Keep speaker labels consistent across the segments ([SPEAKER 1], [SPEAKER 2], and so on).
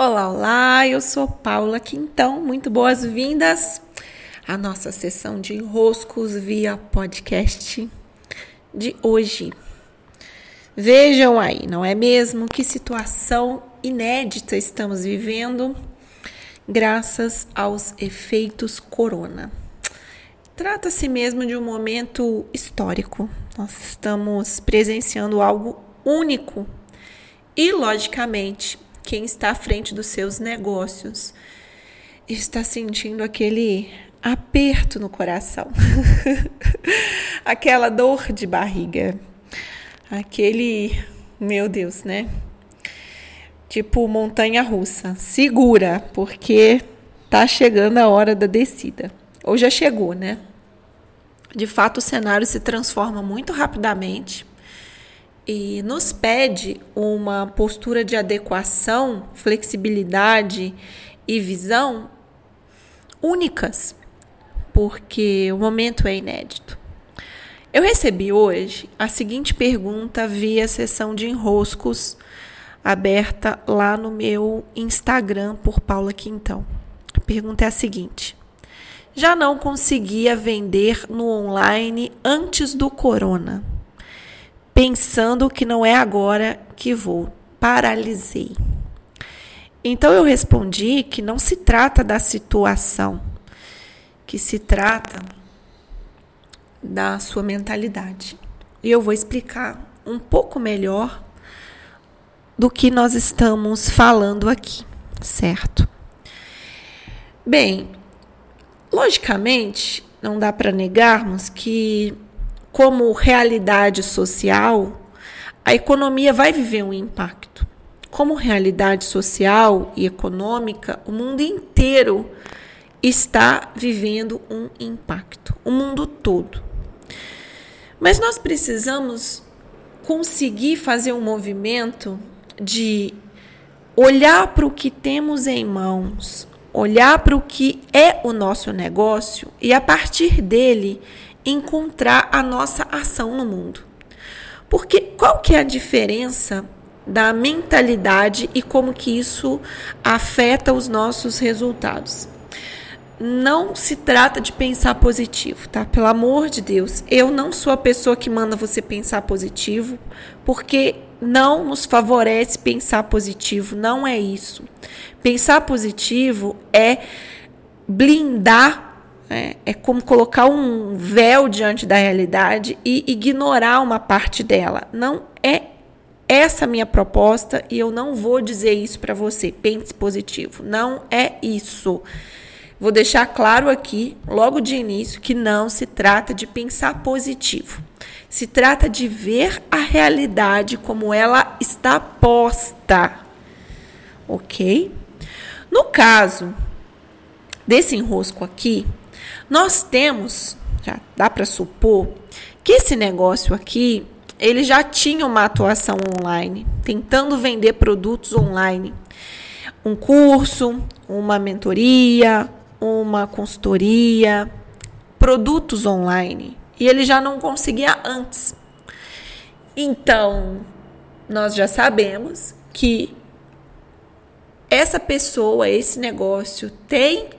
[SPEAKER 1] Olá, olá, eu sou Paula Quintão, muito boas-vindas à nossa sessão de enroscos via podcast de hoje. Vejam aí, não é mesmo? Que situação inédita estamos vivendo graças aos efeitos corona. Trata-se mesmo de um momento histórico. Nós estamos presenciando algo único e, logicamente, quem está à frente dos seus negócios está sentindo aquele aperto no coração, aquela dor de barriga, aquele, meu Deus, né? Tipo montanha russa. Segura, porque tá chegando a hora da descida. Ou já chegou, né? De fato, o cenário se transforma muito rapidamente e nos pede uma postura de adequação, flexibilidade e visão únicas, porque o momento é inédito. Eu recebi hoje a seguinte pergunta via sessão de enroscos aberta lá no meu Instagram por Paula Quintão. A pergunta é a seguinte: Já não conseguia vender no online antes do corona pensando que não é agora que vou. Paralisei. Então eu respondi que não se trata da situação, que se trata da sua mentalidade. E eu vou explicar um pouco melhor do que nós estamos falando aqui, certo? Bem, logicamente, não dá para negarmos que como realidade social, a economia vai viver um impacto. Como realidade social e econômica, o mundo inteiro está vivendo um impacto, o mundo todo. Mas nós precisamos conseguir fazer um movimento de olhar para o que temos em mãos, olhar para o que é o nosso negócio e a partir dele encontrar a nossa ação no mundo. Porque qual que é a diferença da mentalidade e como que isso afeta os nossos resultados? Não se trata de pensar positivo, tá? Pelo amor de Deus, eu não sou a pessoa que manda você pensar positivo, porque não nos favorece pensar positivo, não é isso. Pensar positivo é blindar é, é como colocar um véu diante da realidade e ignorar uma parte dela. Não é essa minha proposta e eu não vou dizer isso para você. Pense positivo. Não é isso. Vou deixar claro aqui, logo de início, que não se trata de pensar positivo. Se trata de ver a realidade como ela está posta. Ok? No caso desse enrosco aqui, nós temos, já dá para supor, que esse negócio aqui, ele já tinha uma atuação online, tentando vender produtos online. Um curso, uma mentoria, uma consultoria, produtos online. E ele já não conseguia antes. Então, nós já sabemos que essa pessoa, esse negócio tem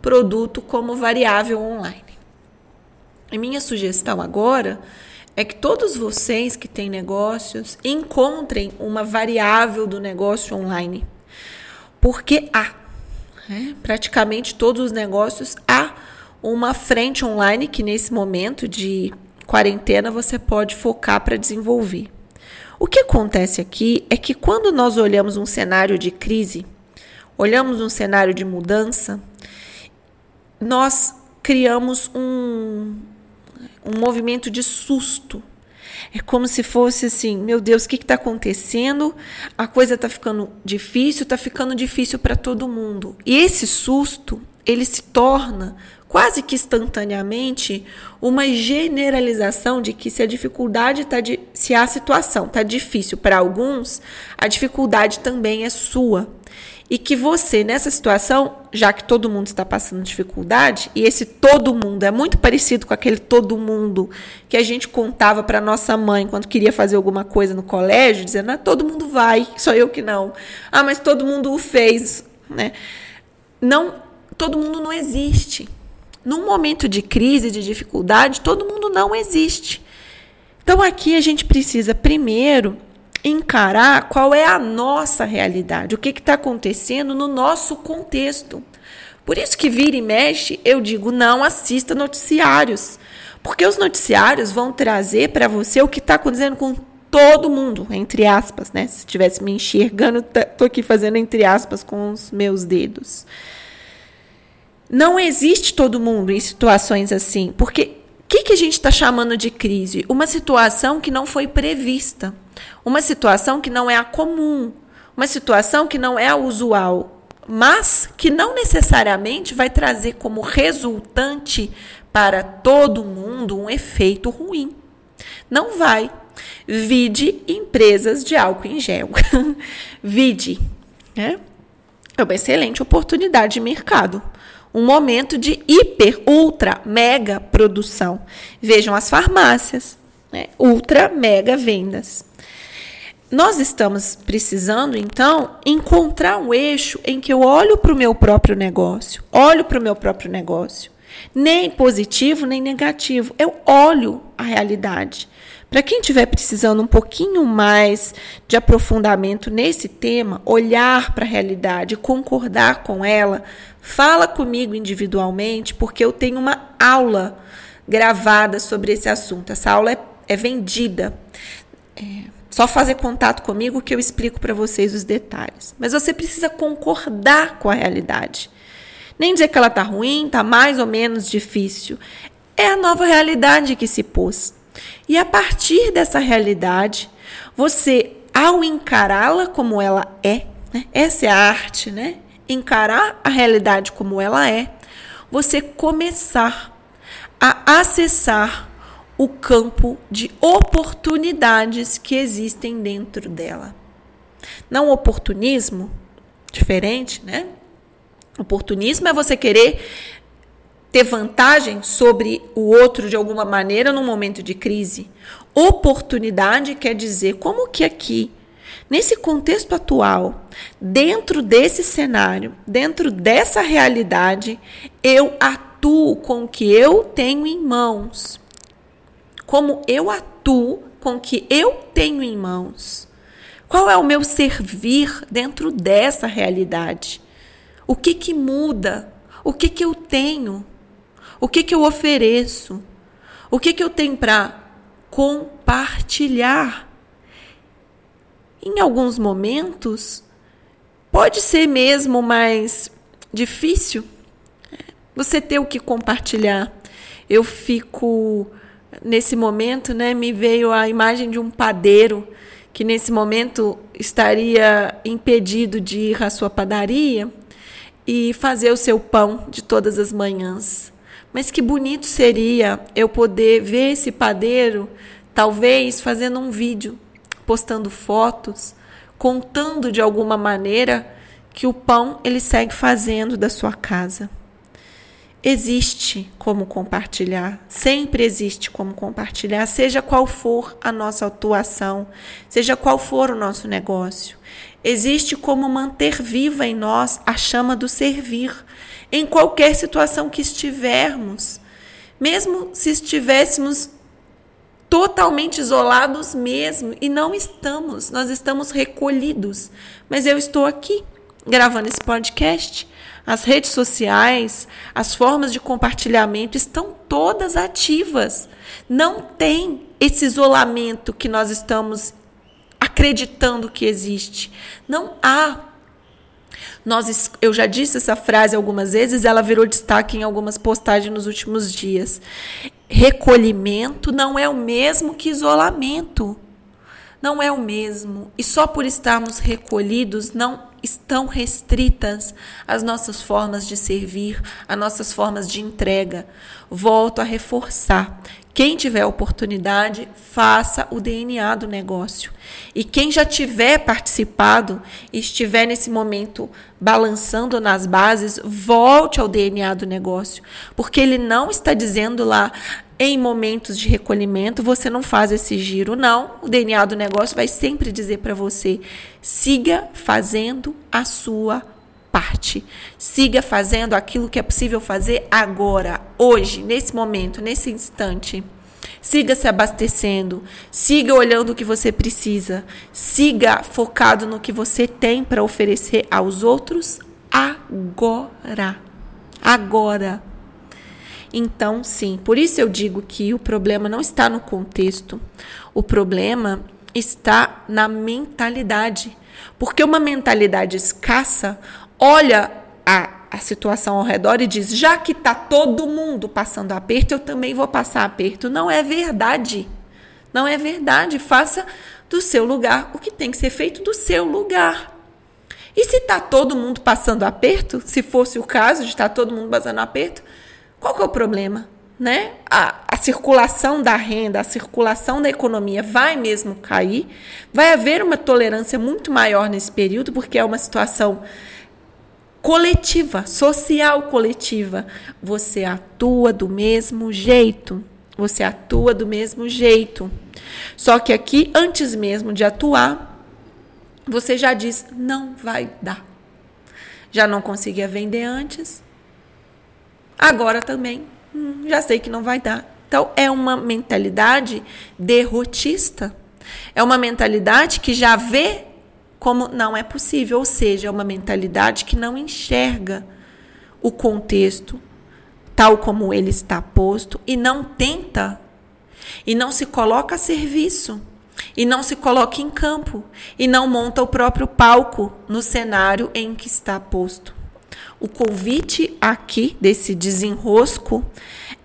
[SPEAKER 1] produto como variável online. E minha sugestão agora é que todos vocês que têm negócios encontrem uma variável do negócio online. Porque há, né? praticamente todos os negócios há uma frente online que nesse momento de quarentena você pode focar para desenvolver. O que acontece aqui é que quando nós olhamos um cenário de crise, olhamos um cenário de mudança, nós criamos um, um movimento de susto. É como se fosse assim: meu Deus, o que está acontecendo? A coisa está ficando difícil, está ficando difícil para todo mundo. E esse susto, ele se torna quase que instantaneamente uma generalização de que se a dificuldade está se a situação está difícil para alguns, a dificuldade também é sua. E que você, nessa situação, já que todo mundo está passando dificuldade, e esse todo mundo é muito parecido com aquele todo mundo que a gente contava para nossa mãe quando queria fazer alguma coisa no colégio, dizendo: ah, todo mundo vai, só eu que não. Ah, mas todo mundo o fez, né? Não, todo mundo não existe. Num momento de crise, de dificuldade, todo mundo não existe. Então aqui a gente precisa primeiro encarar qual é a nossa realidade, o que está acontecendo no nosso contexto. Por isso que vira e mexe, eu digo não assista noticiários, porque os noticiários vão trazer para você o que está acontecendo com todo mundo, entre aspas, né? Se estivesse me enxergando, tô aqui fazendo entre aspas com os meus dedos. Não existe todo mundo em situações assim, porque o que, que a gente está chamando de crise? Uma situação que não foi prevista. Uma situação que não é a comum, uma situação que não é a usual, mas que não necessariamente vai trazer como resultante para todo mundo um efeito ruim. Não vai. Vide empresas de álcool em gel. Vide. Né? É uma excelente oportunidade de mercado. Um momento de hiper, ultra, mega produção. Vejam as farmácias. Né? Ultra, mega vendas. Nós estamos precisando, então, encontrar um eixo em que eu olho para o meu próprio negócio, olho para o meu próprio negócio, nem positivo nem negativo, eu olho a realidade. Para quem estiver precisando um pouquinho mais de aprofundamento nesse tema, olhar para a realidade, concordar com ela, fala comigo individualmente, porque eu tenho uma aula gravada sobre esse assunto. Essa aula é, é vendida. É, só fazer contato comigo que eu explico para vocês os detalhes. Mas você precisa concordar com a realidade. Nem dizer que ela tá ruim, tá mais ou menos difícil. É a nova realidade que se pôs. E a partir dessa realidade, você, ao encará-la como ela é, né? essa é a arte, né? Encarar a realidade como ela é, você começar a acessar o campo de oportunidades que existem dentro dela. Não oportunismo, diferente, né? Oportunismo é você querer ter vantagem sobre o outro de alguma maneira num momento de crise. Oportunidade quer dizer como que aqui, nesse contexto atual, dentro desse cenário, dentro dessa realidade, eu atuo com o que eu tenho em mãos como eu atuo com o que eu tenho em mãos. Qual é o meu servir dentro dessa realidade? O que que muda? O que que eu tenho? O que que eu ofereço? O que que eu tenho para compartilhar? Em alguns momentos pode ser mesmo mais difícil você ter o que compartilhar. Eu fico nesse momento, né, me veio a imagem de um padeiro que nesse momento estaria impedido de ir à sua padaria e fazer o seu pão de todas as manhãs. Mas que bonito seria eu poder ver esse padeiro, talvez fazendo um vídeo, postando fotos, contando de alguma maneira que o pão ele segue fazendo da sua casa. Existe como compartilhar, sempre existe como compartilhar, seja qual for a nossa atuação, seja qual for o nosso negócio. Existe como manter viva em nós a chama do servir, em qualquer situação que estivermos, mesmo se estivéssemos totalmente isolados mesmo, e não estamos, nós estamos recolhidos, mas eu estou aqui gravando esse podcast as redes sociais, as formas de compartilhamento estão todas ativas. Não tem esse isolamento que nós estamos acreditando que existe. Não há. Nós, eu já disse essa frase algumas vezes, ela virou destaque em algumas postagens nos últimos dias. Recolhimento não é o mesmo que isolamento. Não é o mesmo. E só por estarmos recolhidos não estão restritas as nossas formas de servir, as nossas formas de entrega. Volto a reforçar Quem tiver oportunidade, faça o DNA do negócio. E quem já tiver participado e estiver nesse momento balançando nas bases, volte ao DNA do negócio, porque ele não está dizendo lá em momentos de recolhimento você não faz esse giro, não. O DNA do negócio vai sempre dizer para você: siga fazendo a sua parte. Siga fazendo aquilo que é possível fazer agora, hoje, nesse momento, nesse instante. Siga se abastecendo, siga olhando o que você precisa, siga focado no que você tem para oferecer aos outros agora. Agora. Então, sim, por isso eu digo que o problema não está no contexto, o problema está na mentalidade. Porque uma mentalidade escassa olha a, a situação ao redor e diz: já que está todo mundo passando aperto, eu também vou passar aperto. Não é verdade. Não é verdade. Faça do seu lugar o que tem que ser feito do seu lugar. E se está todo mundo passando aperto, se fosse o caso de estar tá todo mundo passando aperto, qual que é o problema? Né? A, a circulação da renda, a circulação da economia vai mesmo cair, vai haver uma tolerância muito maior nesse período, porque é uma situação coletiva, social coletiva. Você atua do mesmo jeito. Você atua do mesmo jeito. Só que aqui, antes mesmo de atuar, você já diz: não vai dar. Já não conseguia vender antes. Agora também, hum, já sei que não vai dar. Então, é uma mentalidade derrotista. É uma mentalidade que já vê como não é possível, ou seja, é uma mentalidade que não enxerga o contexto tal como ele está posto e não tenta e não se coloca a serviço e não se coloca em campo e não monta o próprio palco no cenário em que está posto. O convite aqui desse desenrosco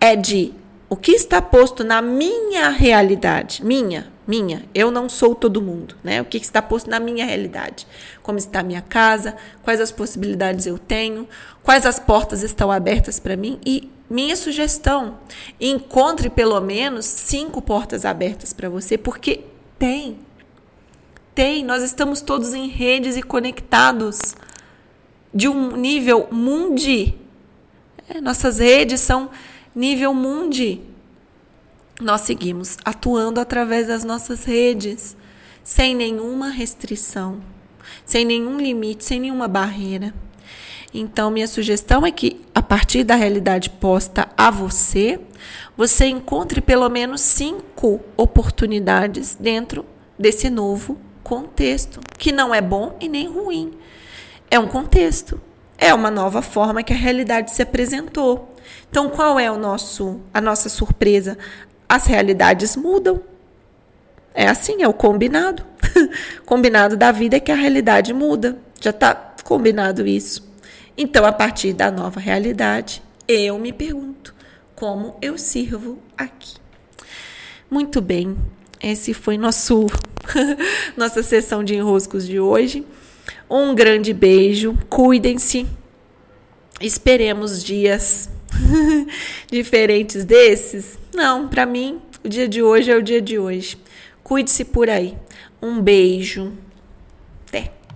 [SPEAKER 1] é de o que está posto na minha realidade, minha, minha, eu não sou todo mundo, né? O que está posto na minha realidade? Como está a minha casa? Quais as possibilidades eu tenho? Quais as portas estão abertas para mim? E minha sugestão, encontre pelo menos cinco portas abertas para você, porque tem. Tem, nós estamos todos em redes e conectados de um nível mundi. É, nossas redes são nível mundi nós seguimos atuando através das nossas redes, sem nenhuma restrição, sem nenhum limite, sem nenhuma barreira. Então, minha sugestão é que, a partir da realidade posta a você, você encontre pelo menos cinco oportunidades dentro desse novo contexto, que não é bom e nem ruim. É um contexto, é uma nova forma que a realidade se apresentou. Então, qual é o nosso a nossa surpresa? as realidades mudam. É assim, é o combinado. combinado da vida é que a realidade muda. Já está combinado isso. Então, a partir da nova realidade, eu me pergunto como eu sirvo aqui. Muito bem, esse foi nosso nossa sessão de enroscos de hoje. Um grande beijo, cuidem-se. Esperemos dias diferentes desses? Não, para mim, o dia de hoje é o dia de hoje. Cuide-se por aí. Um beijo.